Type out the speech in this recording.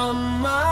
on my